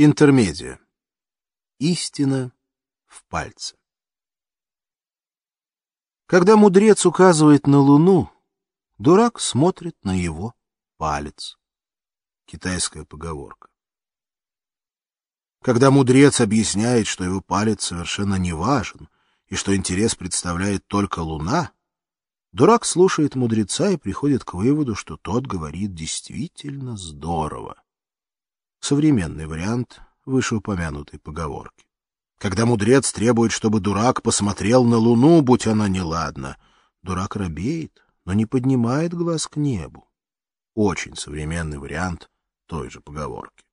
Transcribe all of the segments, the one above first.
Интермедия. Истина в пальце. Когда мудрец указывает на луну, дурак смотрит на его палец. Китайская поговорка. Когда мудрец объясняет, что его палец совершенно не важен и что интерес представляет только луна, дурак слушает мудреца и приходит к выводу, что тот говорит действительно здорово современный вариант вышеупомянутой поговорки. Когда мудрец требует, чтобы дурак посмотрел на луну, будь она неладна, дурак робеет, но не поднимает глаз к небу. Очень современный вариант той же поговорки.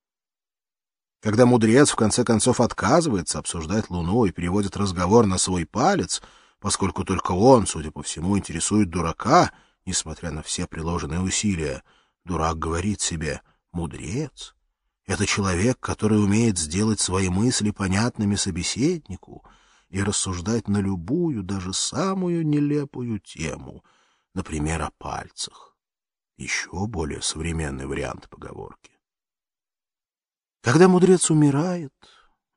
Когда мудрец в конце концов отказывается обсуждать луну и переводит разговор на свой палец, поскольку только он, судя по всему, интересует дурака, несмотря на все приложенные усилия, дурак говорит себе «мудрец». Это человек, который умеет сделать свои мысли понятными собеседнику и рассуждать на любую, даже самую нелепую тему, например, о пальцах. Еще более современный вариант поговорки. Когда мудрец умирает,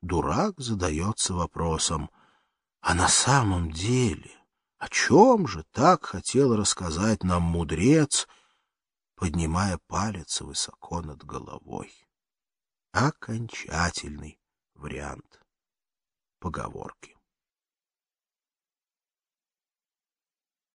дурак задается вопросом, а на самом деле о чем же так хотел рассказать нам мудрец, поднимая палец высоко над головой? Окончательный вариант поговорки.